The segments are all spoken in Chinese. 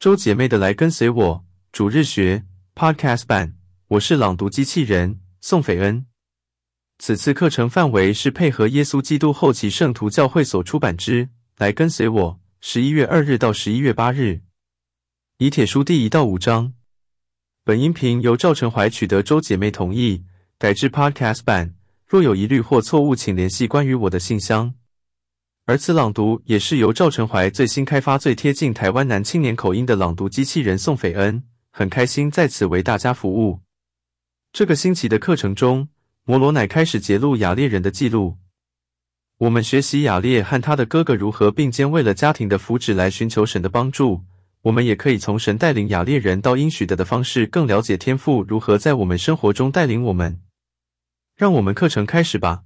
周姐妹的来跟随我主日学 Podcast 版，我是朗读机器人宋斐恩。此次课程范围是配合耶稣基督后期圣徒教会所出版之《来跟随我》，十一月二日到十一月八日，以铁书第一到五章。本音频由赵成怀取得周姐妹同意，改制 Podcast 版。若有疑虑或错误，请联系关于我的信箱。而此朗读也是由赵成怀最新开发、最贴近台湾男青年口音的朗读机器人宋斐恩，很开心在此为大家服务。这个星期的课程中，摩罗乃开始揭露亚列人的记录。我们学习亚列和他的哥哥如何并肩为了家庭的福祉来寻求神的帮助。我们也可以从神带领亚列人到应许的的方式，更了解天父如何在我们生活中带领我们。让我们课程开始吧。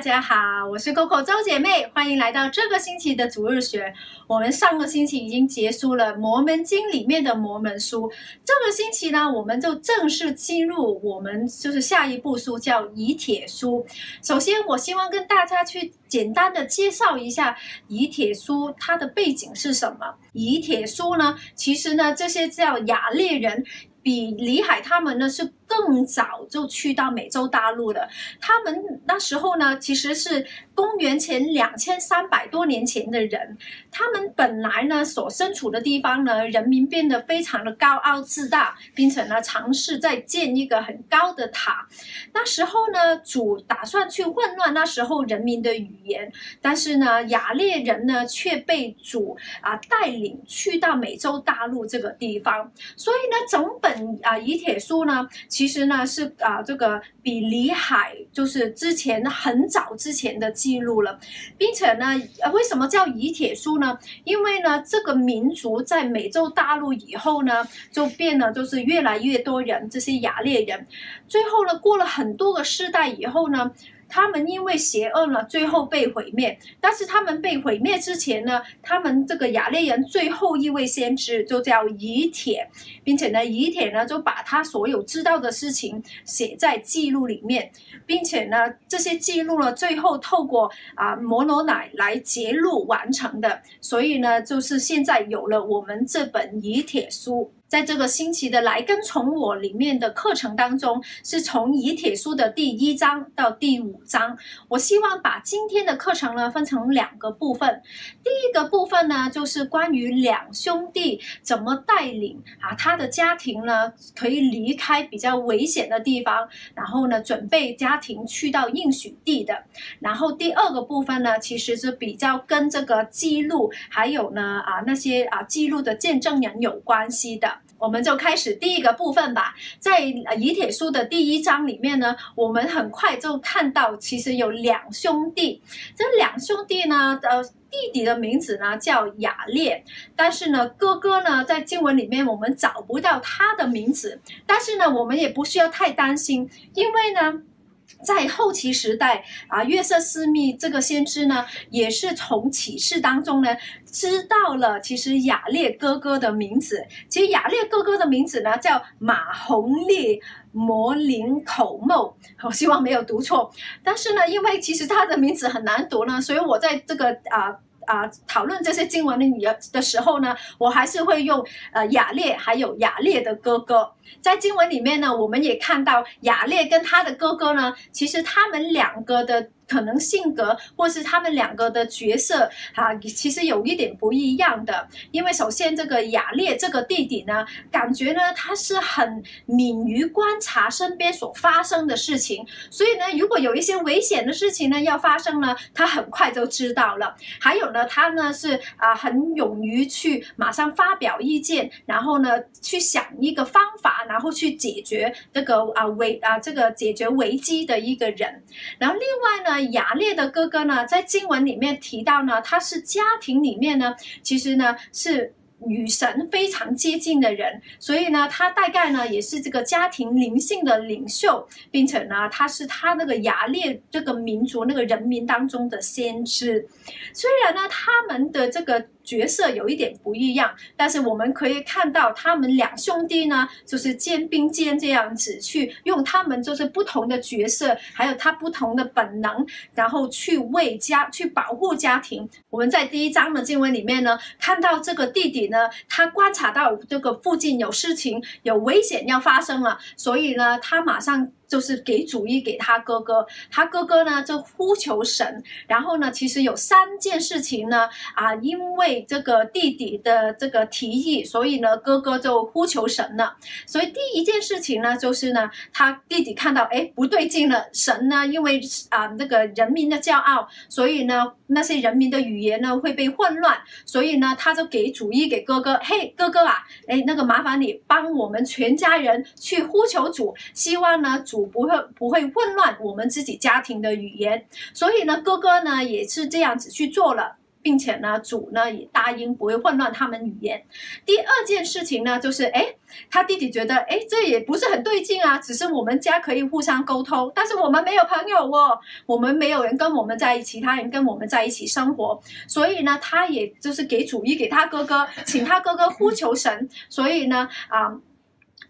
大家好，我是 Coco 周姐妹，欢迎来到这个星期的主日学。我们上个星期已经结束了《摩门经》里面的摩门书，这个星期呢，我们就正式进入我们就是下一部书，叫以铁书。首先，我希望跟大家去简单的介绍一下以铁书它的背景是什么。以铁书呢，其实呢，这些叫雅列人。比李海他们呢是更早就去到美洲大陆的，他们那时候呢其实是公元前两千三百多年前的人，他们本来呢所身处的地方呢，人民变得非常的高傲自大，并且呢尝试在建一个很高的塔。那时候呢主打算去混乱那时候人民的语言，但是呢亚列人呢却被主啊带领去到美洲大陆这个地方，所以呢整本。啊，以铁书呢，其实呢是啊，这个比里海就是之前很早之前的记录了，并且呢，为什么叫以铁书呢？因为呢，这个民族在美洲大陆以后呢，就变了，就是越来越多人，这些雅列人，最后呢，过了很多个世代以后呢。他们因为邪恶呢，最后被毁灭。但是他们被毁灭之前呢，他们这个亚利人最后一位先知就叫以铁，并且呢，以铁呢就把他所有知道的事情写在记录里面，并且呢，这些记录呢最后透过啊摩罗乃来揭露完成的。所以呢，就是现在有了我们这本以铁书。在这个星期的来跟从我里面的课程当中，是从以铁书的第一章到第五章。我希望把今天的课程呢分成两个部分。第一个部分呢，就是关于两兄弟怎么带领啊他的家庭呢，可以离开比较危险的地方，然后呢准备家庭去到应许地的。然后第二个部分呢，其实是比较跟这个记录，还有呢啊那些啊记录的见证人有关系的。我们就开始第一个部分吧。在以铁书的第一章里面呢，我们很快就看到，其实有两兄弟。这两兄弟呢，呃，弟弟的名字呢叫雅烈，但是呢，哥哥呢，在经文里面我们找不到他的名字。但是呢，我们也不需要太担心，因为呢。在后期时代啊，约瑟斯密这个先知呢，也是从启示当中呢知道了，其实亚列哥哥的名字。其实亚列哥哥的名字呢叫马洪烈摩林口梦，我希望没有读错。但是呢，因为其实他的名字很难读呢，所以我在这个啊。啊，讨论这些经文的女的时候呢，我还是会用呃亚列还有亚列的哥哥。在经文里面呢，我们也看到亚列跟他的哥哥呢，其实他们两个的。可能性格或是他们两个的角色啊，其实有一点不一样的。因为首先这个亚列这个弟弟呢，感觉呢他是很敏于观察身边所发生的事情，所以呢，如果有一些危险的事情呢要发生呢，他很快就知道了。还有呢，他呢是啊很勇于去马上发表意见，然后呢去想一个方法，然后去解决这个啊危啊这个解决危机的一个人。然后另外呢。亚列的哥哥呢，在经文里面提到呢，他是家庭里面呢，其实呢是与神非常接近的人，所以呢，他大概呢也是这个家庭灵性的领袖，并且呢，他是他那个亚列这个民族那个人民当中的先知。虽然呢，他们的这个。角色有一点不一样，但是我们可以看到他们两兄弟呢，就是肩并肩这样子去用他们就是不同的角色，还有他不同的本能，然后去为家去保护家庭。我们在第一章的经文里面呢，看到这个弟弟呢，他观察到这个附近有事情，有危险要发生了，所以呢，他马上。就是给主意给他哥哥，他哥哥呢就呼求神，然后呢，其实有三件事情呢，啊，因为这个弟弟的这个提议，所以呢，哥哥就呼求神了。所以第一件事情呢，就是呢，他弟弟看到，哎，不对劲了，神呢，因为啊那个人民的骄傲，所以呢，那些人民的语言呢会被混乱，所以呢，他就给主意给哥哥，嘿，哥哥啊，哎，那个麻烦你帮我们全家人去呼求主，希望呢主。不会不会混乱我们自己家庭的语言，所以呢，哥哥呢也是这样子去做了，并且呢，主呢也答应不会混乱他们语言。第二件事情呢，就是哎，他弟弟觉得哎，这也不是很对劲啊，只是我们家可以互相沟通，但是我们没有朋友哦，我们没有人跟我们在一起，其他人跟我们在一起生活，所以呢，他也就是给主意给他哥哥，请他哥哥呼求神，所以呢，啊。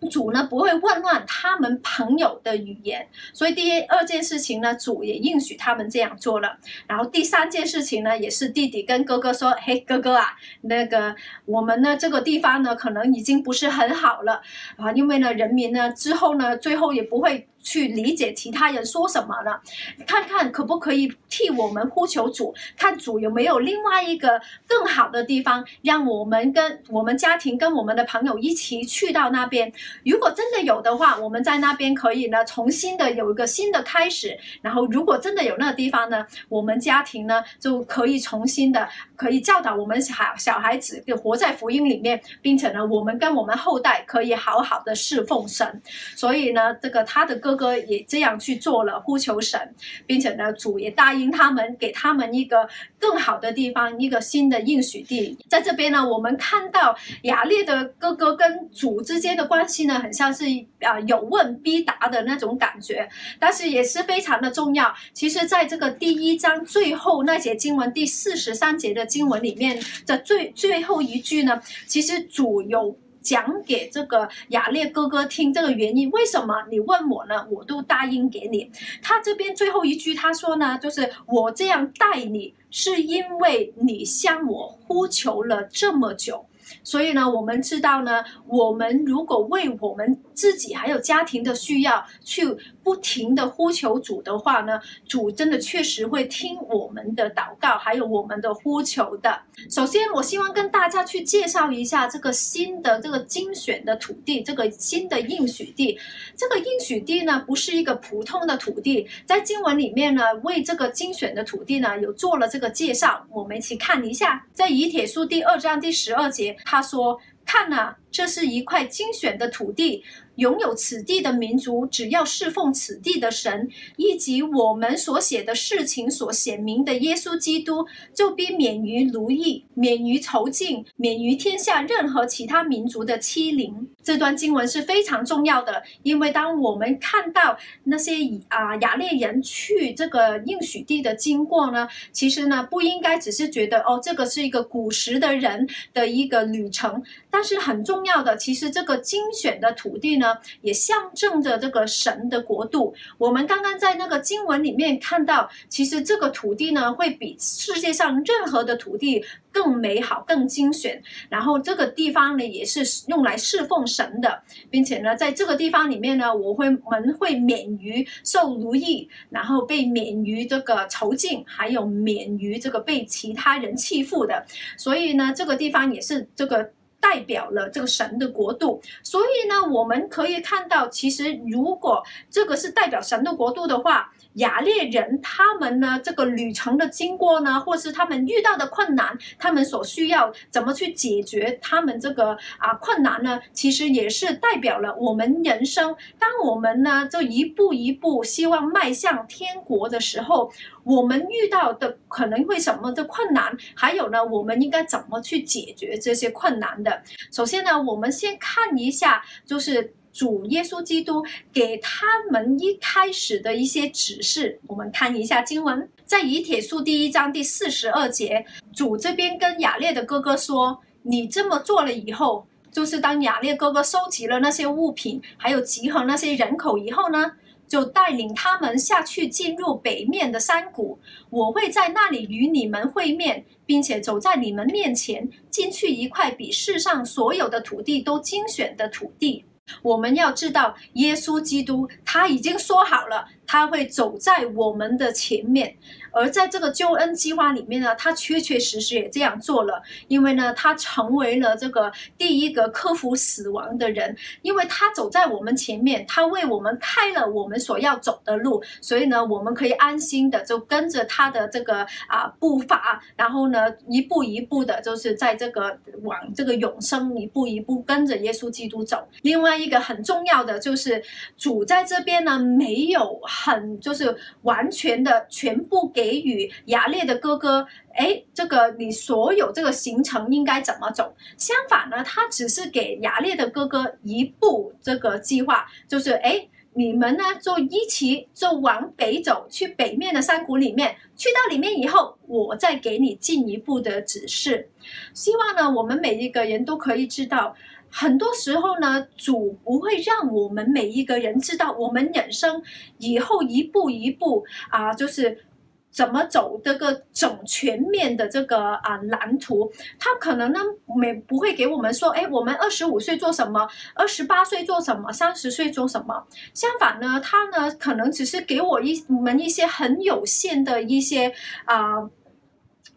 主呢不会混乱他们朋友的语言，所以第二件事情呢，主也应许他们这样做了。然后第三件事情呢，也是弟弟跟哥哥说：“嘿，哥哥啊，那个我们呢这个地方呢，可能已经不是很好了啊，因为呢人民呢之后呢，最后也不会。”去理解其他人说什么了，看看可不可以替我们呼求主，看主有没有另外一个更好的地方，让我们跟我们家庭跟我们的朋友一起去到那边。如果真的有的话，我们在那边可以呢重新的有一个新的开始。然后如果真的有那个地方呢，我们家庭呢就可以重新的可以教导我们小小孩子，就活在福音里面，并且呢我们跟我们后代可以好好的侍奉神。所以呢，这个他的歌。哥哥也这样去做了，呼求神，并且呢，主也答应他们，给他们一个更好的地方，一个新的应许地。在这边呢，我们看到亚列的哥哥跟主之间的关系呢，很像是啊有问必答的那种感觉，但是也是非常的重要。其实，在这个第一章最后那节经文第四十三节的经文里面的最最后一句呢，其实主有。讲给这个雅烈哥哥听，这个原因为什么你问我呢？我都答应给你。他这边最后一句他说呢，就是我这样待你，是因为你向我呼求了这么久。所以呢，我们知道呢，我们如果为我们自己还有家庭的需要去不停的呼求主的话呢，主真的确实会听我们的祷告，还有我们的呼求的。首先，我希望跟大家去介绍一下这个新的这个精选的土地，这个新的应许地。这个应许地呢，不是一个普通的土地，在经文里面呢，为这个精选的土地呢，有做了这个介绍，我们一起看一下，在以帖书第二章第十二节。他说：“看啊，这是一块精选的土地。”拥有此地的民族，只要侍奉此地的神，以及我们所写的事情所显明的耶稣基督，就必免于奴役，免于仇竞，免于天下任何其他民族的欺凌。这段经文是非常重要的，因为当我们看到那些以啊亚列人去这个应许地的经过呢，其实呢不应该只是觉得哦，这个是一个古时的人的一个旅程，但是很重重要的，其实这个精选的土地呢。也象征着这个神的国度。我们刚刚在那个经文里面看到，其实这个土地呢，会比世界上任何的土地更美好、更精选。然后这个地方呢，也是用来侍奉神的，并且呢，在这个地方里面呢，我会我们会免于受奴役，然后被免于这个囚禁，还有免于这个被其他人欺负的。所以呢，这个地方也是这个。代表了这个神的国度，所以呢，我们可以看到，其实如果这个是代表神的国度的话，亚列人他们呢，这个旅程的经过呢，或是他们遇到的困难，他们所需要怎么去解决他们这个啊困难呢？其实也是代表了我们人生，当我们呢，就一步一步希望迈向天国的时候。我们遇到的可能会什么的困难，还有呢，我们应该怎么去解决这些困难的？首先呢，我们先看一下，就是主耶稣基督给他们一开始的一些指示。我们看一下经文，在以帖书第一章第四十二节，主这边跟雅列的哥哥说：“你这么做了以后，就是当雅列哥哥收集了那些物品，还有集合那些人口以后呢，就带领他们下去进入北面的山谷。我会在那里与你们会面，并且走在你们面前，进去一块比世上所有的土地都精选的土地。”我们要知道，耶稣基督他已经说好了，他会走在我们的前面。而在这个救恩计划里面呢，他确确实实也这样做了，因为呢，他成为了这个第一个克服死亡的人，因为他走在我们前面，他为我们开了我们所要走的路，所以呢，我们可以安心的就跟着他的这个啊步伐，然后呢，一步一步的，就是在这个往这个永生一步一步跟着耶稣基督走。另外一个很重要的就是主在这边呢，没有很就是完全的全部给。予牙列的哥哥，哎，这个你所有这个行程应该怎么走？相反呢，他只是给牙列的哥哥一步这个计划，就是哎，你们呢就一起就往北走，去北面的山谷里面，去到里面以后，我再给你进一步的指示。希望呢，我们每一个人都可以知道，很多时候呢，主不会让我们每一个人知道，我们人生以后一步一步啊，就是。怎么走这个整全面的这个啊蓝图？他可能呢没不会给我们说，哎，我们二十五岁做什么，二十八岁做什么，三十岁做什么？相反呢，他呢可能只是给我一我们一些很有限的一些啊。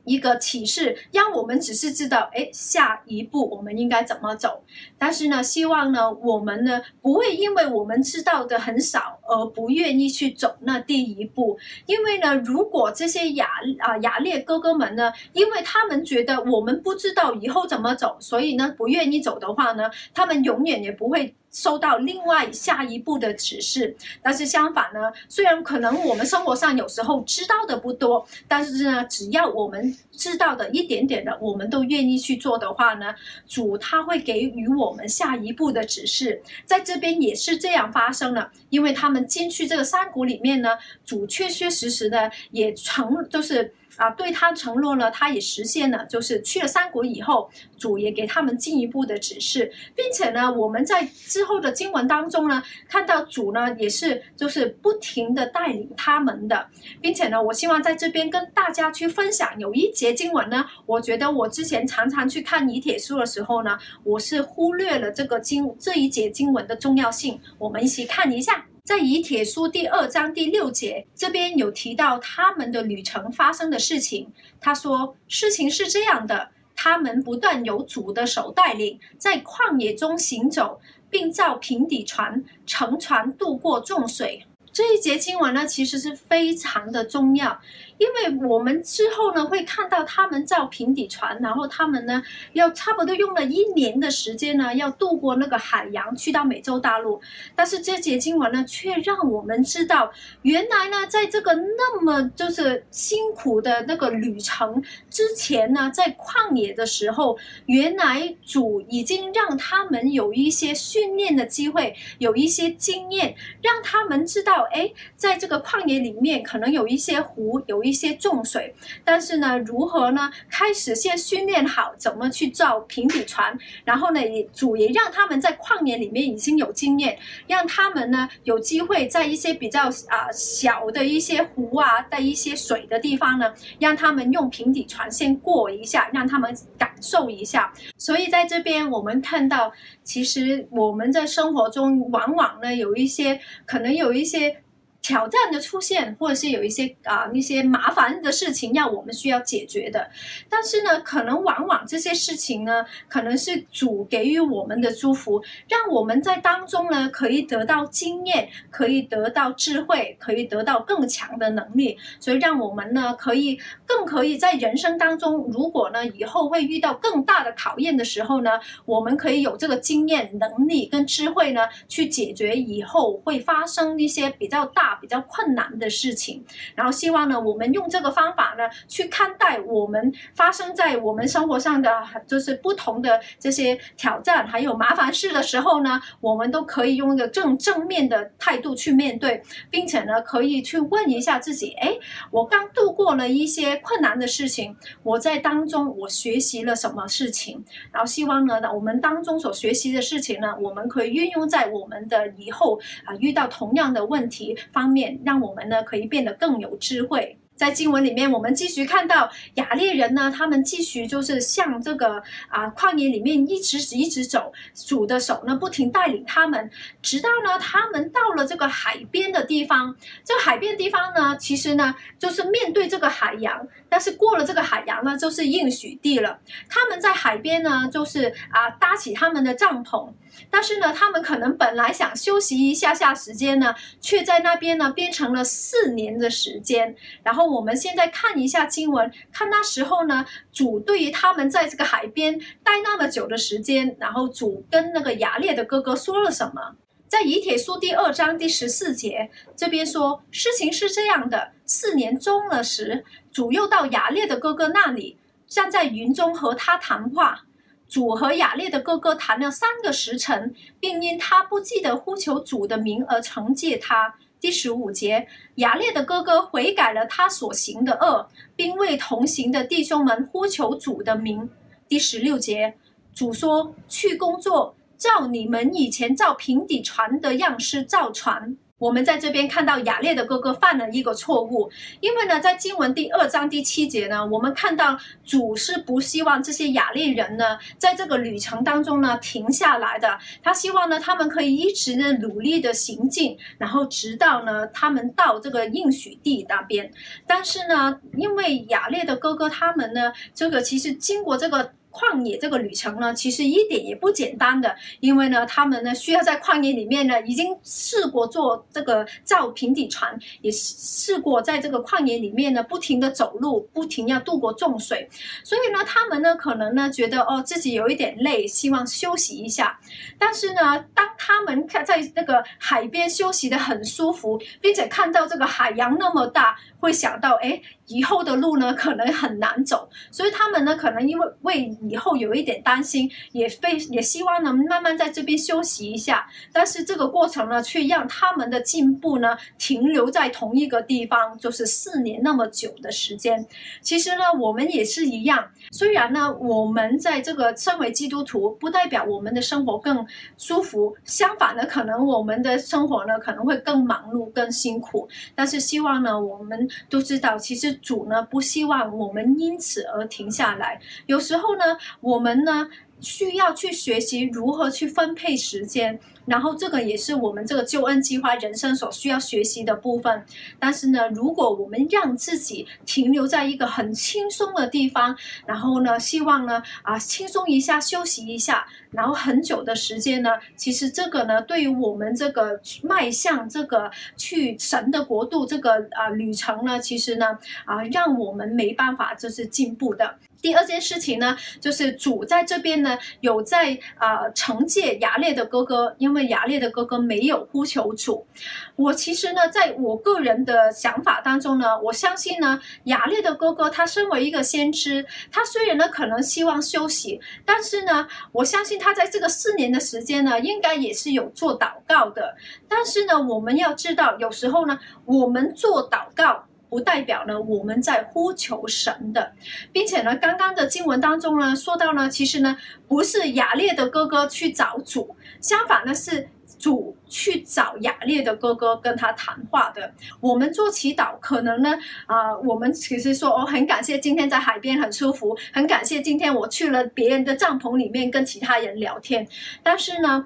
一个启示，让我们只是知道，哎，下一步我们应该怎么走。但是呢，希望呢，我们呢不会因为我们知道的很少而不愿意去走那第一步。因为呢，如果这些雅啊雅列哥哥们呢，因为他们觉得我们不知道以后怎么走，所以呢不愿意走的话呢，他们永远也不会。收到另外下一步的指示，但是相反呢，虽然可能我们生活上有时候知道的不多，但是呢，只要我们知道的一点点的，我们都愿意去做的话呢，主他会给予我们下一步的指示。在这边也是这样发生了，因为他们进去这个山谷里面呢，主确确实实的也成就是。啊，对他承诺了，他也实现了。就是去了三国以后，主也给他们进一步的指示，并且呢，我们在之后的经文当中呢，看到主呢也是就是不停的带领他们的，并且呢，我希望在这边跟大家去分享有一节经文呢，我觉得我之前常常去看以铁书的时候呢，我是忽略了这个经这一节经文的重要性，我们一起看一下。在以铁书第二章第六节这边有提到他们的旅程发生的事情。他说，事情是这样的：他们不断由主的手带领，在旷野中行走，并造平底船，乘船渡过重水。这一节经文呢，其实是非常的重要。因为我们之后呢会看到他们造平底船，然后他们呢要差不多用了一年的时间呢，要渡过那个海洋去到美洲大陆。但是这节经文呢，却让我们知道，原来呢，在这个那么就是辛苦的那个旅程之前呢，在旷野的时候，原来主已经让他们有一些训练的机会，有一些经验，让他们知道，哎，在这个旷野里面可能有一些湖，有。一些重水，但是呢，如何呢？开始先训练好怎么去造平底船，然后呢，也主也让他们在旷野里面已经有经验，让他们呢有机会在一些比较啊小的一些湖啊带一些水的地方呢，让他们用平底船先过一下，让他们感受一下。所以在这边我们看到，其实我们在生活中往往呢有一些可能有一些。挑战的出现，或者是有一些啊那些麻烦的事情要我们需要解决的，但是呢，可能往往这些事情呢，可能是主给予我们的祝福，让我们在当中呢可以得到经验，可以得到智慧，可以得到更强的能力，所以让我们呢可以更可以在人生当中，如果呢以后会遇到更大的考验的时候呢，我们可以有这个经验、能力跟智慧呢去解决以后会发生一些比较大。比较困难的事情。然后希望呢，我们用这个方法呢，去看待我们发生在我们生活上的，就是不同的这些挑战，还有麻烦事的时候呢，我们都可以用一个正正面的态度去面对，并且呢，可以去问一下自己：哎，我刚度过了一些困难的事情，我在当中我学习了什么事情？然后希望呢，我们当中所学习的事情呢，我们可以运用在我们的以后啊，遇到同样的问题方面，让我们呢可以变得更有智慧。在经文里面，我们继续看到亚利人呢，他们继续就是向这个啊旷野里面一直一直走，主的手呢不停带领他们，直到呢他们到了这个海边的地方。这海边地方呢，其实呢就是面对这个海洋，但是过了这个海洋呢，就是应许地了。他们在海边呢，就是啊搭起他们的帐篷。但是呢，他们可能本来想休息一下下时间呢，却在那边呢变成了四年的时间。然后我们现在看一下经文，看那时候呢，主对于他们在这个海边待那么久的时间，然后主跟那个亚列的哥哥说了什么？在以帖书第二章第十四节这边说，事情是这样的：四年终了时，主又到亚列的哥哥那里，站在云中和他谈话。主和亚列的哥哥谈了三个时辰，并因他不记得呼求主的名而惩戒他。第十五节，亚列的哥哥悔改了他所行的恶，并为同行的弟兄们呼求主的名。第十六节，主说：“去工作，照你们以前造平底船的样式造船。”我们在这边看到亚列的哥哥犯了一个错误，因为呢，在经文第二章第七节呢，我们看到主是不希望这些亚列人呢，在这个旅程当中呢停下来的，他希望呢他们可以一直呢努力的行进，然后直到呢他们到这个应许地那边。但是呢，因为亚列的哥哥他们呢，这个其实经过这个。旷野这个旅程呢，其实一点也不简单的，因为呢，他们呢需要在旷野里面呢，已经试过做这个造平底船，也试过在这个旷野里面呢，不停的走路，不停要渡过重水，所以呢，他们呢可能呢觉得哦自己有一点累，希望休息一下。但是呢，当他们看在那个海边休息得很舒服，并且看到这个海洋那么大，会想到哎。以后的路呢，可能很难走，所以他们呢，可能因为为以后有一点担心，也非也希望能慢慢在这边休息一下。但是这个过程呢，却让他们的进步呢，停留在同一个地方，就是四年那么久的时间。其实呢，我们也是一样。虽然呢，我们在这个身为基督徒，不代表我们的生活更舒服，相反呢，可能我们的生活呢，可能会更忙碌、更辛苦。但是希望呢，我们都知道，其实。主呢，不希望我们因此而停下来。有时候呢，我们呢，需要去学习如何去分配时间。然后这个也是我们这个救恩计划人生所需要学习的部分。但是呢，如果我们让自己停留在一个很轻松的地方，然后呢，希望呢啊轻松一下休息一下，然后很久的时间呢，其实这个呢，对于我们这个迈向这个去神的国度这个啊旅程呢，其实呢啊让我们没办法就是进步的。第二件事情呢，就是主在这边呢有在啊惩戒亚列的哥哥，因为亚列的哥哥没有呼求主。我其实呢，在我个人的想法当中呢，我相信呢，亚列的哥哥他身为一个先知，他虽然呢可能希望休息，但是呢，我相信他在这个四年的时间呢，应该也是有做祷告的。但是呢，我们要知道，有时候呢，我们做祷告。不代表呢，我们在呼求神的，并且呢，刚刚的经文当中呢，说到呢，其实呢，不是亚列的哥哥去找主，相反呢，是主去找亚列的哥哥跟他谈话的。我们做祈祷，可能呢，啊、我们其实说哦，很感谢今天在海边很舒服，很感谢今天我去了别人的帐篷里面跟其他人聊天，但是呢。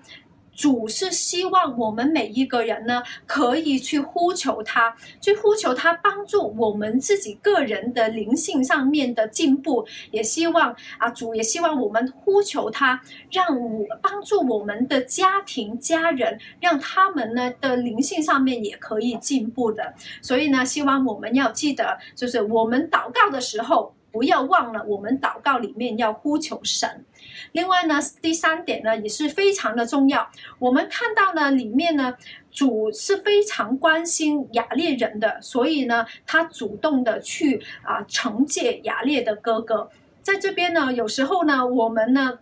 主是希望我们每一个人呢，可以去呼求他，去呼求他帮助我们自己个人的灵性上面的进步，也希望啊，主也希望我们呼求他，让我帮助我们的家庭家人，让他们呢的灵性上面也可以进步的。所以呢，希望我们要记得，就是我们祷告的时候。不要忘了我们祷告里面要呼求神。另外呢，第三点呢也是非常的重要。我们看到呢里面呢，主是非常关心亚列人的，所以呢，他主动的去啊惩戒亚列的哥哥。在这边呢，有时候呢，我们呢。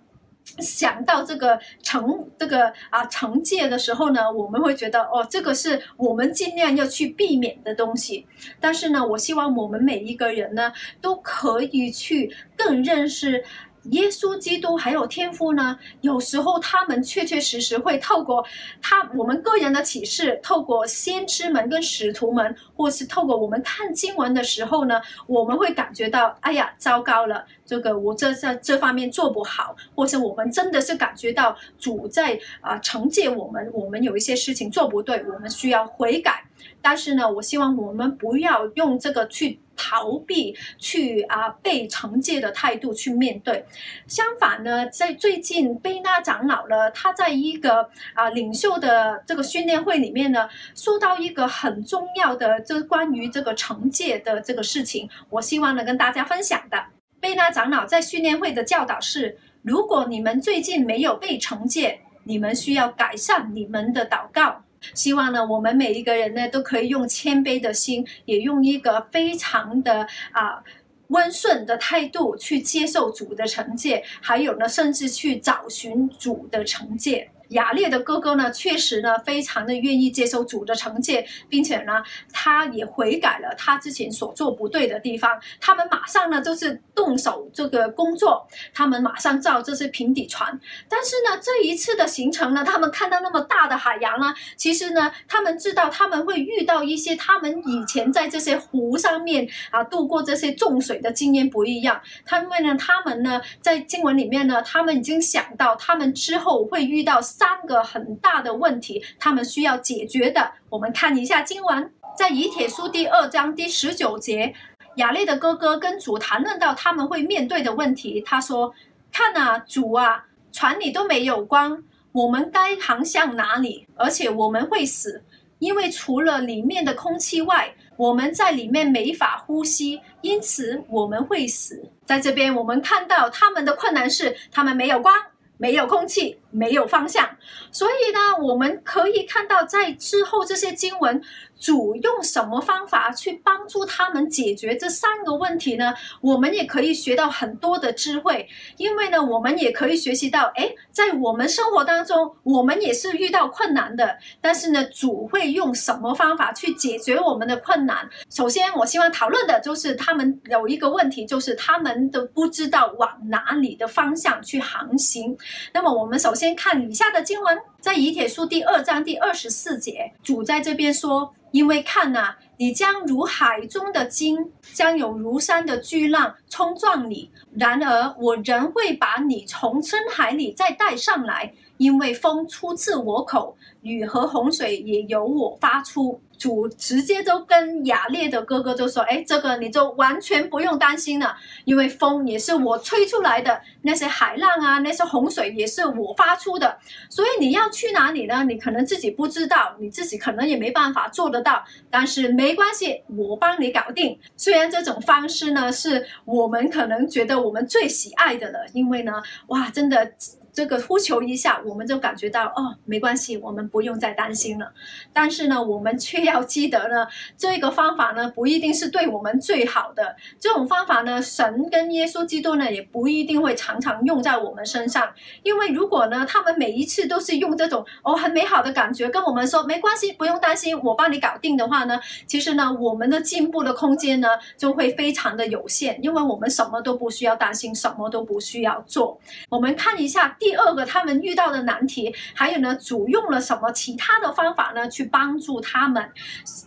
想到这个惩这个啊惩戒的时候呢，我们会觉得哦，这个是我们尽量要去避免的东西。但是呢，我希望我们每一个人呢，都可以去更认识。耶稣基督还有天父呢，有时候他们确确实实会透过他我们个人的启示，透过先知们跟使徒们，或是透过我们看经文的时候呢，我们会感觉到，哎呀，糟糕了，这个我这在这方面做不好，或是我们真的是感觉到主在啊惩戒我们，我们有一些事情做不对，我们需要悔改。但是呢，我希望我们不要用这个去逃避、去啊被惩戒的态度去面对。相反呢，在最近贝纳长老呢，他在一个啊领袖的这个训练会里面呢，说到一个很重要的，就是关于这个惩戒的这个事情。我希望呢跟大家分享的。贝纳长老在训练会的教导是：如果你们最近没有被惩戒，你们需要改善你们的祷告。希望呢，我们每一个人呢，都可以用谦卑的心，也用一个非常的啊温顺的态度去接受主的惩戒，还有呢，甚至去找寻主的惩戒。亚烈的哥哥呢，确实呢，非常的愿意接受主的惩戒，并且呢，他也悔改了他之前所做不对的地方。他们马上呢，就是动手这个工作，他们马上造这些平底船。但是呢，这一次的行程呢，他们看到那么大的海洋呢，其实呢，他们知道他们会遇到一些他们以前在这些湖上面啊度过这些重水的经验不一样。他们呢，他们呢，在经文里面呢，他们已经想到他们之后会遇到。三个很大的问题，他们需要解决的。我们看一下经文，在以铁书第二章第十九节，亚列的哥哥跟主谈论到他们会面对的问题。他说：“看啊，主啊，船里都没有光，我们该航向哪里？而且我们会死，因为除了里面的空气外，我们在里面没法呼吸，因此我们会死。”在这边，我们看到他们的困难是，他们没有光。没有空气，没有方向，所以呢，我们可以看到在之后这些经文。主用什么方法去帮助他们解决这三个问题呢？我们也可以学到很多的智慧，因为呢，我们也可以学习到，诶，在我们生活当中，我们也是遇到困难的，但是呢，主会用什么方法去解决我们的困难？首先，我希望讨论的就是他们有一个问题，就是他们都不知道往哪里的方向去航行。那么，我们首先看以下的经文，在以帖书第二章第二十四节，主在这边说。因为看呐、啊，你将如海中的鲸，将有如山的巨浪冲撞你。然而我仍会把你从深海里再带上来，因为风出自我口，雨和洪水也由我发出。主直接就跟亚列的哥哥就说：“哎，这个你就完全不用担心了，因为风也是我吹出来的，那些海浪啊，那些洪水也是我发出的。所以你要去哪里呢？你可能自己不知道，你自己可能也没办法做得到。但是没没关系，我帮你搞定。虽然这种方式呢，是我们可能觉得我们最喜爱的了，因为呢，哇，真的。”这个呼求一下，我们就感觉到哦，没关系，我们不用再担心了。但是呢，我们却要记得呢，这个方法呢，不一定是对我们最好的。这种方法呢，神跟耶稣基督呢，也不一定会常常用在我们身上。因为如果呢，他们每一次都是用这种哦很美好的感觉跟我们说没关系，不用担心，我帮你搞定的话呢，其实呢，我们的进步的空间呢，就会非常的有限，因为我们什么都不需要担心，什么都不需要做。我们看一下。第二个，他们遇到的难题，还有呢，主用了什么其他的方法呢，去帮助他们？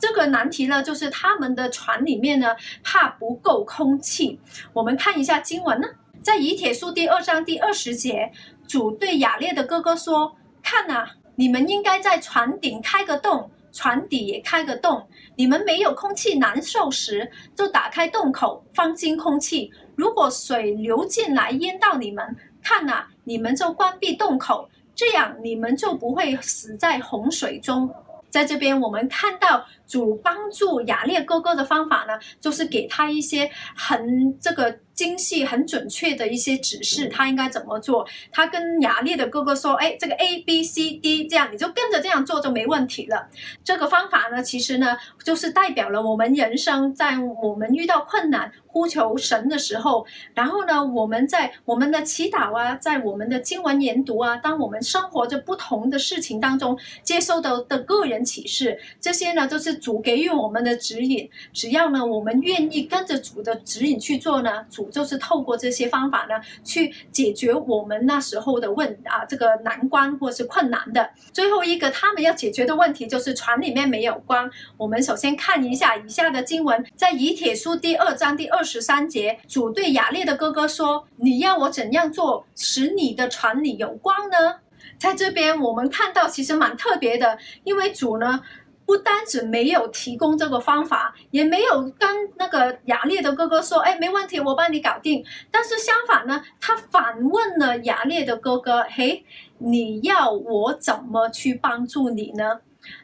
这个难题呢，就是他们的船里面呢，怕不够空气。我们看一下经文呢，在以帖书第二章第二十节，主对亚列的哥哥说：“看呐，你们应该在船顶开个洞，船底也开个洞。你们没有空气难受时，就打开洞口，放进空气。如果水流进来淹到你们，看呐。”你们就关闭洞口，这样你们就不会死在洪水中。在这边，我们看到主帮助亚列哥哥的方法呢，就是给他一些很这个。精细很准确的一些指示，他应该怎么做？他跟亚列的哥哥说：“哎，这个 A B C D 这样，你就跟着这样做就没问题了。”这个方法呢，其实呢，就是代表了我们人生在我们遇到困难，呼求神的时候，然后呢，我们在我们的祈祷啊，在我们的经文研读啊，当我们生活着不同的事情当中接受到的，的个人启示，这些呢都是主给予我们的指引。只要呢我们愿意跟着主的指引去做呢，主就是透过这些方法呢去解决我们那时候的问啊这个难关或是困难的。最后一个他们要解决的问题就是船里面没有光。我们首先看一下以下的经文，在以铁书第二章第二。十三节，主对雅列的哥哥说：“你要我怎样做，使你的船里有光呢？”在这边，我们看到其实蛮特别的，因为主呢不单只没有提供这个方法，也没有跟那个亚列的哥哥说：“哎，没问题，我帮你搞定。”但是相反呢，他反问了亚列的哥哥：“嘿，你要我怎么去帮助你呢？”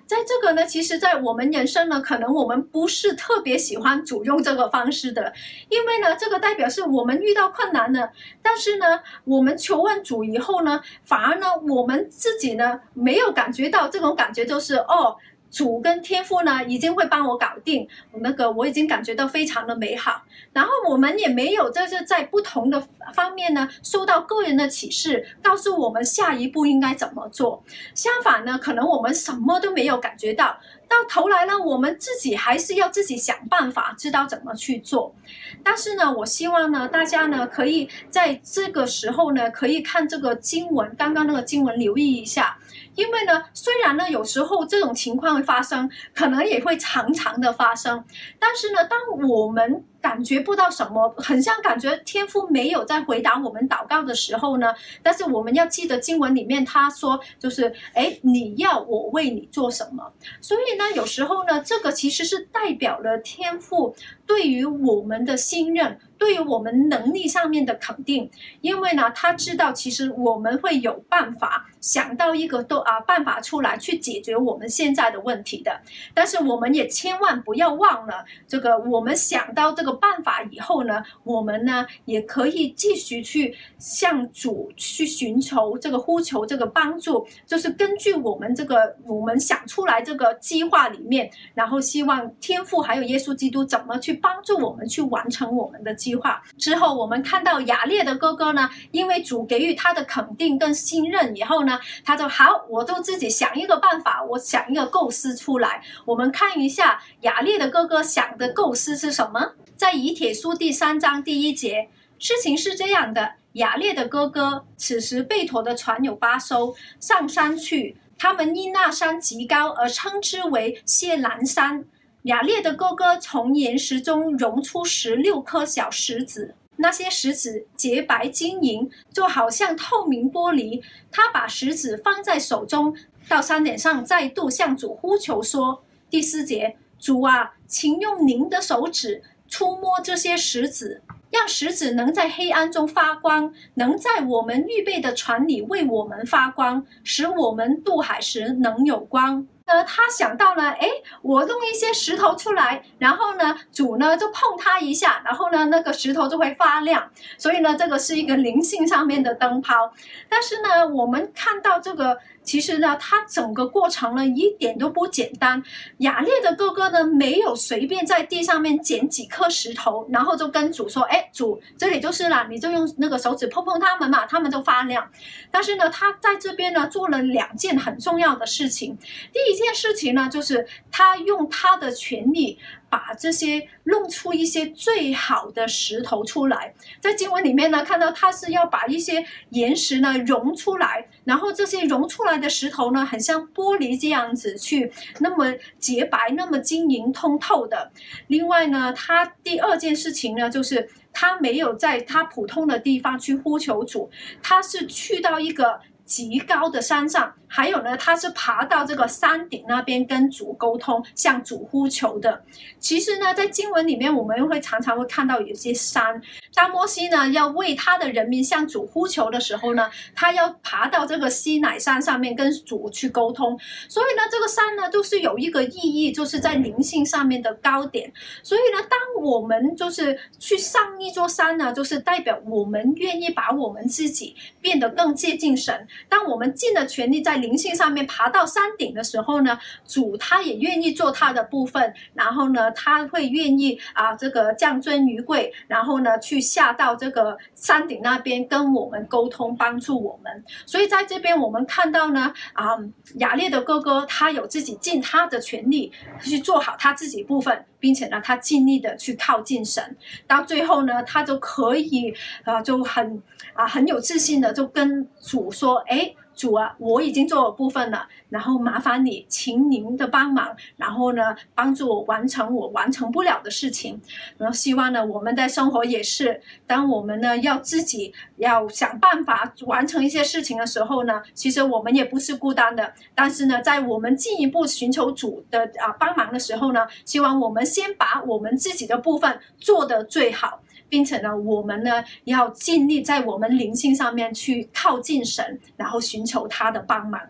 在这个呢，其实，在我们人生呢，可能我们不是特别喜欢主用这个方式的，因为呢，这个代表是我们遇到困难了，但是呢，我们求问主以后呢，反而呢，我们自己呢，没有感觉到这种感觉，就是哦。主跟天父呢，已经会帮我搞定，那个我已经感觉到非常的美好。然后我们也没有就是在不同的方面呢，受到个人的启示，告诉我们下一步应该怎么做。相反呢，可能我们什么都没有感觉到，到头来呢，我们自己还是要自己想办法，知道怎么去做。但是呢，我希望呢，大家呢，可以在这个时候呢，可以看这个经文，刚刚那个经文留意一下。因为呢，虽然呢，有时候这种情况会发生，可能也会常常的发生，但是呢，当我们感觉不到什么，很像感觉天父没有在回答我们祷告的时候呢，但是我们要记得经文里面他说，就是，哎，你要我为你做什么？所以呢，有时候呢，这个其实是代表了天父对于我们的信任。对于我们能力上面的肯定，因为呢，他知道其实我们会有办法想到一个都啊办法出来去解决我们现在的问题的。但是我们也千万不要忘了，这个我们想到这个办法以后呢，我们呢也可以继续去向主去寻求这个呼求这个帮助，就是根据我们这个我们想出来这个计划里面，然后希望天父还有耶稣基督怎么去帮助我们去完成我们的计划之后，我们看到亚列的哥哥呢，因为主给予他的肯定跟信任以后呢，他就好，我就自己想一个办法，我想一个构思出来。我们看一下亚列的哥哥想的构思是什么？在以帖书第三章第一节，事情是这样的：亚列的哥哥此时备妥的船有八艘，上山去，他们因那山极高而称之为谢兰山。亚列的哥哥从岩石中融出十六颗小石子，那些石子洁白晶莹，就好像透明玻璃。他把石子放在手中，到山顶上再度向主呼求说：“第四节，主啊，请用您的手指触摸这些石子，让石子能在黑暗中发光，能在我们预备的船里为我们发光，使我们渡海时能有光。”呃，他想到呢，哎，我弄一些石头出来，然后呢，主呢就碰它一下，然后呢，那个石头就会发亮。所以呢，这个是一个灵性上面的灯泡。但是呢，我们看到这个。其实呢，他整个过程呢一点都不简单。亚列的哥哥呢没有随便在地上面捡几颗石头，然后就跟主说：“哎，主，这里就是了，你就用那个手指碰碰他们嘛，他们就发亮。”但是呢，他在这边呢做了两件很重要的事情。第一件事情呢，就是他用他的权力。把这些弄出一些最好的石头出来，在经文里面呢，看到他是要把一些岩石呢融出来，然后这些融出来的石头呢，很像玻璃这样子去那么洁白、那么晶莹通透的。另外呢，他第二件事情呢，就是他没有在他普通的地方去呼求主，他是去到一个。极高的山上，还有呢，他是爬到这个山顶那边跟主沟通，向主呼求的。其实呢，在经文里面，我们会常常会看到有些山。当摩西呢要为他的人民向主呼求的时候呢，他要爬到这个西乃山上面跟主去沟通。所以呢，这个山呢都是有一个意义，就是在灵性上面的高点。所以呢，当我们就是去上一座山呢，就是代表我们愿意把我们自己变得更接近神。当我们尽了全力在灵性上面爬到山顶的时候呢，主他也愿意做他的部分，然后呢，他会愿意啊，这个降尊于贵，然后呢，去下到这个山顶那边跟我们沟通，帮助我们。所以在这边我们看到呢，啊，亚列的哥哥他有自己尽他的全力去做好他自己部分，并且呢，他尽力的去靠近神，到最后呢，他就可以啊，就很啊很有自信的就跟主说，哎。主啊，我已经做了部分了，然后麻烦你，请您的帮忙，然后呢，帮助我完成我完成不了的事情。然后希望呢，我们的生活也是，当我们呢要自己要想办法完成一些事情的时候呢，其实我们也不是孤单的。但是呢，在我们进一步寻求主的啊帮忙的时候呢，希望我们先把我们自己的部分做得最好。并且呢，我们呢要尽力在我们灵性上面去靠近神，然后寻求他的帮忙。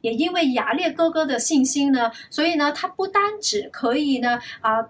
也因为亚列哥哥的信心呢，所以呢，他不单只可以呢啊。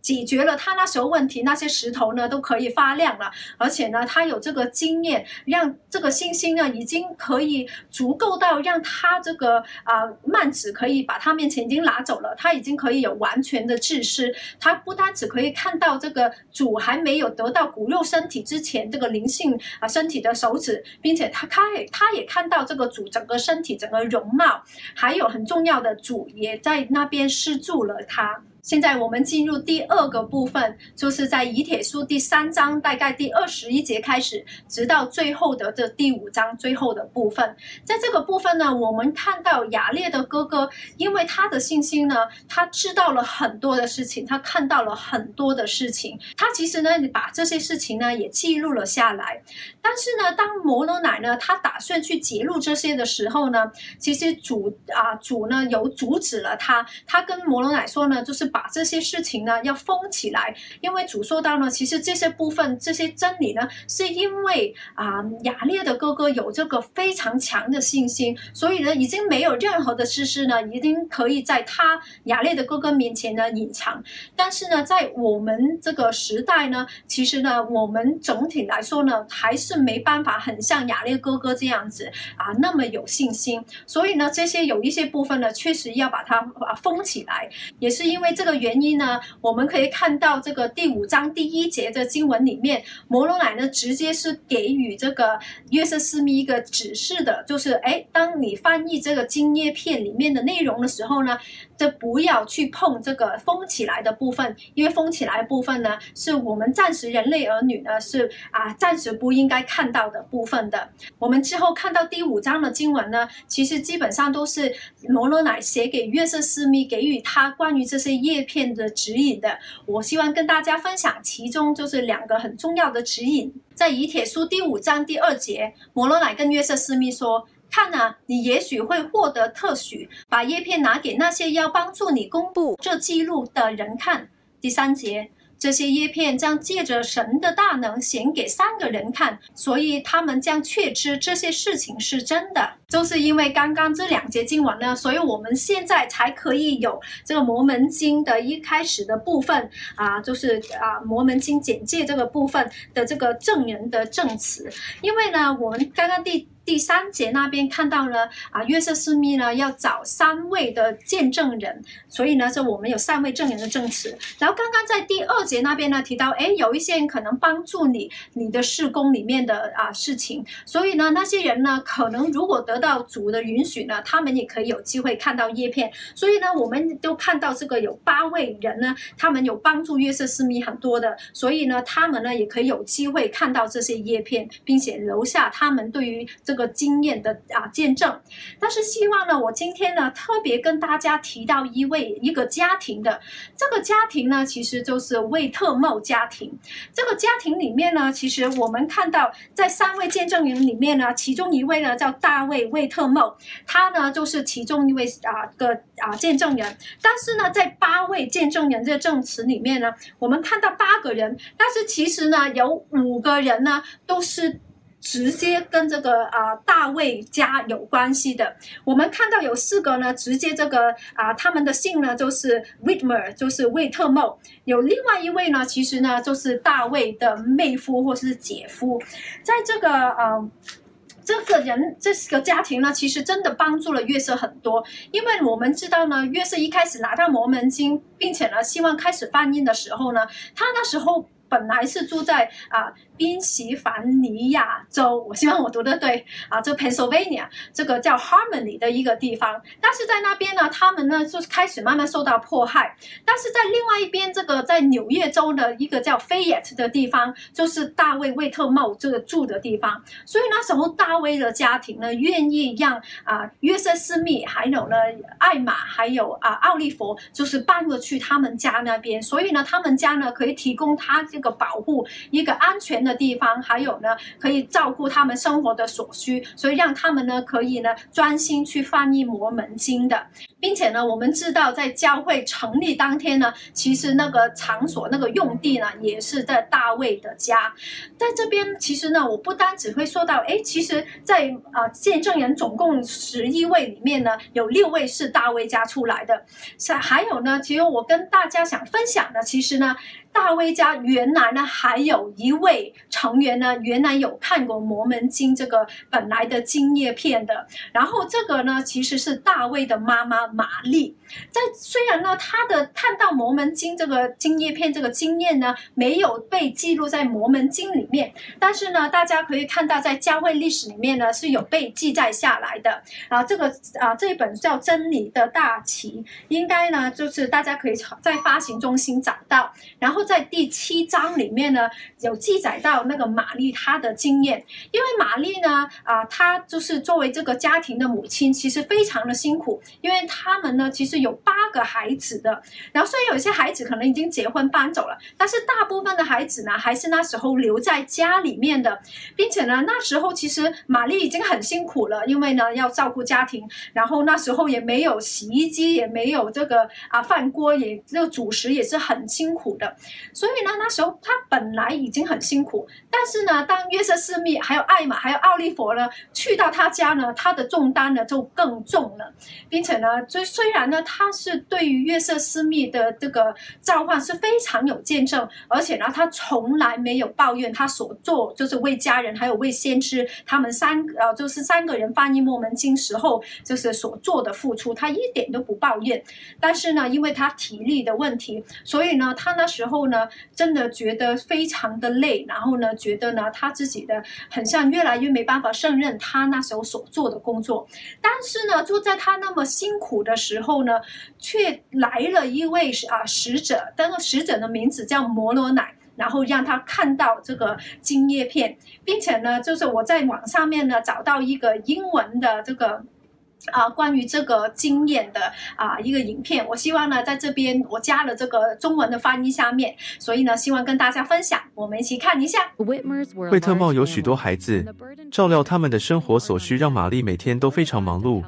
解决了他那时候问题，那些石头呢都可以发亮了，而且呢，他有这个经验，让这个信心呢已经可以足够到让他这个啊曼子可以把他面前已经拿走了，他已经可以有完全的自私，他不单只可以看到这个主还没有得到骨肉身体之前这个灵性啊身体的手指，并且他他也他也看到这个主整个身体整个容貌，还有很重要的主也在那边施助了他。现在我们进入第二个部分，就是在以铁书第三章，大概第二十一节开始，直到最后的这第五章最后的部分。在这个部分呢，我们看到亚列的哥哥，因为他的信心呢，他知道了很多的事情，他看到了很多的事情，他其实呢，把这些事情呢也记录了下来。但是呢，当摩罗乃呢，他打算去揭露这些的时候呢，其实主啊主呢有阻止了他，他跟摩罗乃说呢，就是。把这些事情呢要封起来，因为主说到呢，其实这些部分、这些真理呢，是因为啊、雅、列的哥哥有这个非常强的信心，所以呢，已经没有任何的知识呢，已经可以在他雅列的哥哥面前呢隐藏。但是呢，在我们这个时代呢，其实呢，我们总体来说呢，还是没办法很像雅列哥哥这样子啊那么有信心。所以呢，这些有一些部分呢，确实要把它啊封起来，也是因为。这个原因呢，我们可以看到这个第五章第一节的经文里面，摩罗乃呢直接是给予这个约瑟斯密一个指示的，就是哎，当你翻译这个金叶片里面的内容的时候呢，就不要去碰这个封起来的部分，因为封起来的部分呢，是我们暂时人类儿女呢是啊暂时不应该看到的部分的。我们之后看到第五章的经文呢，其实基本上都是摩罗乃写给约瑟斯密，给予他关于这些叶片的指引的，我希望跟大家分享其中就是两个很重要的指引。在以帖书第五章第二节，摩罗乃跟约瑟斯密说：“看啊，你也许会获得特许，把叶片拿给那些要帮助你公布这记录的人看。”第三节。这些叶片将借着神的大能显给三个人看，所以他们将确知这些事情是真的。就是因为刚刚这两节经文呢，所以我们现在才可以有这个摩门经的一开始的部分啊，就是啊摩门经简介这个部分的这个证人的证词。因为呢，我们刚刚第。第三节那边看到呢，啊，约瑟斯密呢要找三位的见证人，所以呢，这我们有三位证人的证词。然后刚刚在第二节那边呢提到，哎，有一些人可能帮助你你的事工里面的啊事情，所以呢，那些人呢可能如果得到主的允许呢，他们也可以有机会看到叶片。所以呢，我们都看到这个有八位人呢，他们有帮助约瑟斯密很多的，所以呢，他们呢也可以有机会看到这些叶片，并且留下他们对于这个。个经验的啊见证。但是希望呢，我今天呢特别跟大家提到一位一个家庭的，这个家庭呢其实就是魏特茂家庭。这个家庭里面呢，其实我们看到在三位见证人里面呢，其中一位呢叫大卫魏特茂，他呢就是其中一位啊个啊见证人。但是呢，在八位见证人这证词里面呢，我们看到八个人，但是其实呢有五个人呢都是。直接跟这个啊大卫家有关系的，我们看到有四个呢，直接这个啊他们的姓呢就是 Whitmer，就是魏特茂。有另外一位呢，其实呢就是大卫的妹夫或是姐夫，在这个呃这个人这个家庭呢，其实真的帮助了约瑟很多，因为我们知道呢，约瑟一开始拿到摩门经，并且呢希望开始翻译的时候呢，他那时候本来是住在啊。宾夕凡尼亚州，我希望我读得对啊，这 Pennsylvania 这个叫 Harmony 的一个地方，但是在那边呢，他们呢就是开始慢慢受到迫害。但是在另外一边，这个在纽约州的一个叫 Fayette 的地方，就是大卫魏特茂这个住的地方。所以那时候大卫的家庭呢，愿意让啊约瑟斯密还有呢艾玛还有啊奥利佛，就是搬过去他们家那边。所以呢，他们家呢可以提供他这一个保护，一个安全的。地方，还有呢，可以照顾他们生活的所需，所以让他们呢可以呢专心去翻译摩门经的，并且呢，我们知道在教会成立当天呢，其实那个场所那个用地呢也是在大卫的家，在这边其实呢，我不单只会说到，哎，其实在，在啊见证人总共十一位里面呢，有六位是大卫家出来的，是还有呢，其实我跟大家想分享的，其实呢。大卫家原来呢还有一位成员呢，原来有看过《摩门经》这个本来的金叶片的。然后这个呢，其实是大卫的妈妈玛丽。在虽然呢，他的看到《摩门经》这个金叶片这个经验呢，没有被记录在《摩门经》里面，但是呢，大家可以看到在教会历史里面呢是有被记载下来的。啊，这个啊这一本叫《真理的大旗》，应该呢就是大家可以在发行中心找到。然后。在第七章里面呢，有记载到那个玛丽她的经验，因为玛丽呢，啊，她就是作为这个家庭的母亲，其实非常的辛苦，因为他们呢，其实有八个孩子的，然后虽然有一些孩子可能已经结婚搬走了，但是大部分的孩子呢，还是那时候留在家里面的，并且呢，那时候其实玛丽已经很辛苦了，因为呢要照顾家庭，然后那时候也没有洗衣机，也没有这个啊饭锅，也这个主食也是很辛苦的。所以呢，那时候他本来已经很辛苦，但是呢，当约瑟斯密还有艾玛还有奥利佛呢去到他家呢，他的重担呢就更重了，并且呢，虽虽然呢，他是对于约瑟斯密的这个召唤是非常有见证，而且呢，他从来没有抱怨他所做，就是为家人还有为先知他们三呃，就是三个人翻译摩门经时候就是所做的付出，他一点都不抱怨。但是呢，因为他体力的问题，所以呢，他那时候。后呢，真的觉得非常的累，然后呢，觉得呢，他自己的很像越来越没办法胜任他那时候所做的工作。但是呢，就在他那么辛苦的时候呢，却来了一位啊使者，那个使者的名字叫摩罗乃，然后让他看到这个金叶片，并且呢，就是我在网上面呢找到一个英文的这个。啊，关于这个经验的啊一个影片，我希望呢在这边我加了这个中文的翻译下面，所以呢希望跟大家分享，我们一起看一下。惠特茂有许多孩子，照料他们的生活所需，让玛丽每天都非常忙碌。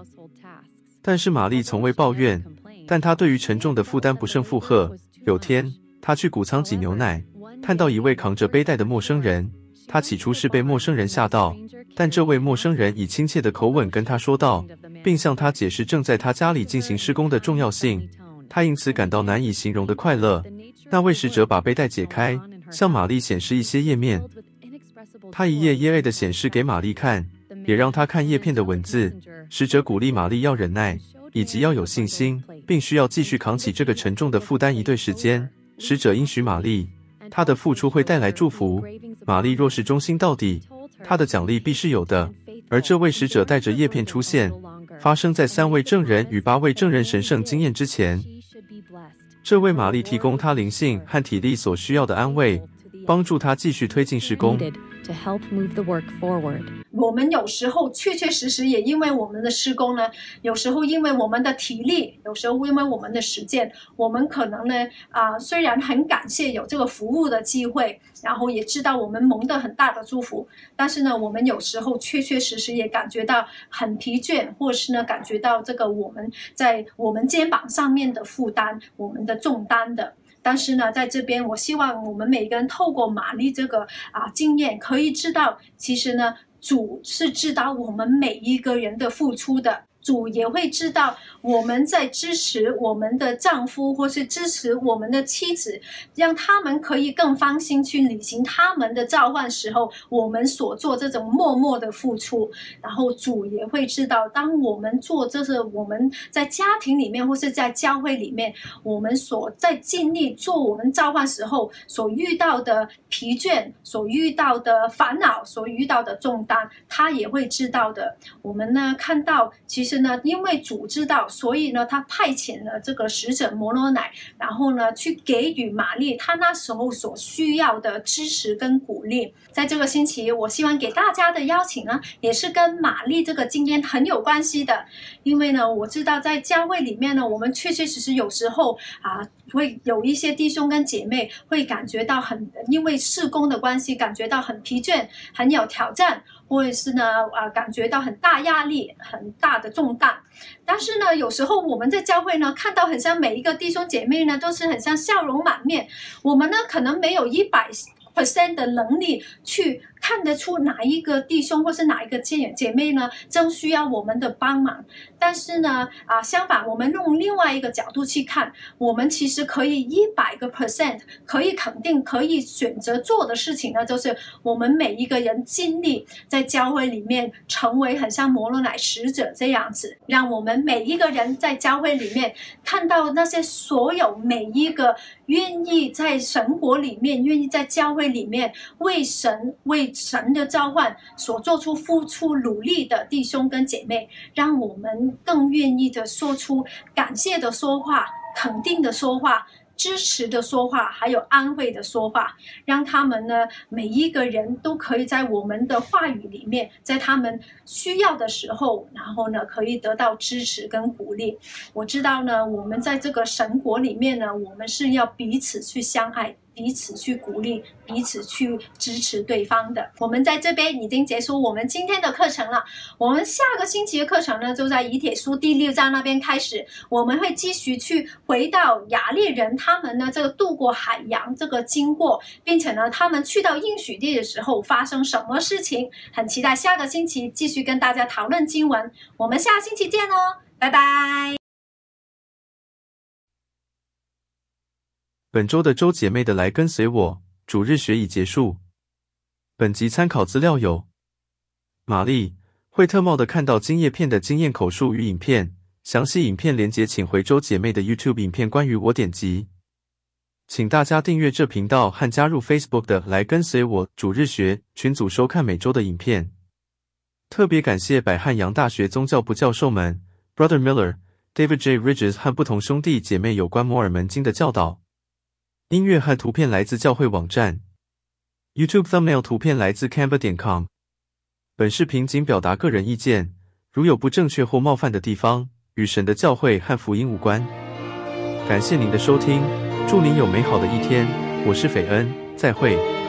但是玛丽从未抱怨，但她对于沉重的负担不胜负荷。有天，她去谷仓挤牛奶，看到一位扛着背带的陌生人，他起初是被陌生人吓到。但这位陌生人以亲切的口吻跟他说道，并向他解释正在他家里进行施工的重要性。他因此感到难以形容的快乐。那位使者把背带解开，向玛丽显示一些页面。他一页一页地显示给玛丽看，也让他看叶片的文字。使者鼓励玛丽要忍耐，以及要有信心，并需要继续扛起这个沉重的负担一段时间。使者应许玛丽，他的付出会带来祝福。玛丽若是忠心到底。她的奖励必是有的，而这位使者带着叶片出现，发生在三位证人与八位证人神圣经验之前。这为玛丽提供她灵性和体力所需要的安慰，帮助他继续推进施工。我们有时候确确实实也因为我们的施工呢，有时候因为我们的体力，有时候因为我们的实践，我们可能呢啊、呃，虽然很感谢有这个服务的机会，然后也知道我们蒙的很大的祝福，但是呢，我们有时候确确实实也感觉到很疲倦，或是呢感觉到这个我们在我们肩膀上面的负担，我们的重担的。但是呢，在这边，我希望我们每个人透过玛丽这个啊经验，可以知道，其实呢，主是知道我们每一个人的付出的。主也会知道我们在支持我们的丈夫，或是支持我们的妻子，让他们可以更放心去履行他们的召唤时候，我们所做这种默默的付出。然后主也会知道，当我们做这是我们在家庭里面或是在教会里面，我们所在尽力做我们召唤时候所遇到的疲倦、所遇到的烦恼、所遇到的重担，他也会知道的。我们呢，看到其实。是呢，因为主知道，所以呢，他派遣了这个使者摩罗乃，然后呢，去给予玛丽她那时候所需要的支持跟鼓励。在这个星期，我希望给大家的邀请呢，也是跟玛丽这个经验很有关系的。因为呢，我知道在教会里面呢，我们确确实实有时候啊，会有一些弟兄跟姐妹会感觉到很，因为事工的关系，感觉到很疲倦，很有挑战。或者是呢，啊，感觉到很大压力，很大的重担。但是呢，有时候我们在教会呢，看到很像每一个弟兄姐妹呢，都是很像笑容满面。我们呢，可能没有一百 percent 的能力去。看得出哪一个弟兄或是哪一个姐姐妹呢，正需要我们的帮忙。但是呢，啊，相反，我们用另外一个角度去看，我们其实可以一百个 percent 可以肯定可以选择做的事情呢，就是我们每一个人尽力在教会里面成为很像摩罗乃使者这样子，让我们每一个人在教会里面看到那些所有每一个愿意在神国里面、愿意在教会里面为神为。神的召唤所做出付出努力的弟兄跟姐妹，让我们更愿意的说出感谢的说话、肯定的说话、支持的说话，还有安慰的说话，让他们呢，每一个人都可以在我们的话语里面，在他们需要的时候，然后呢，可以得到支持跟鼓励。我知道呢，我们在这个神国里面呢，我们是要彼此去相爱。彼此去鼓励，彼此去支持对方的。我们在这边已经结束我们今天的课程了。我们下个星期的课程呢，就在以铁书第六章那边开始。我们会继续去回到亚利人他们呢，这个渡过海洋这个经过，并且呢，他们去到应许地的时候发生什么事情？很期待下个星期继续跟大家讨论经文。我们下星期见哦，拜拜。本周的周姐妹的来跟随我主日学已结束。本集参考资料有：玛丽惠特茂的看到金叶片的经验口述与影片，详细影片连结请回周姐妹的 YouTube 影片。关于我点击，请大家订阅这频道和加入 Facebook 的来跟随我主日学群组收看每周的影片。特别感谢百汉阳大学宗教部教授们 Brother Miller、David J. Ridges 和不同兄弟姐妹有关摩尔门经的教导。音乐和图片来自教会网站。YouTube Thumbnail 图片来自 Canva 点 com。本视频仅表达个人意见，如有不正确或冒犯的地方，与神的教会和福音无关。感谢您的收听，祝您有美好的一天。我是斐恩，再会。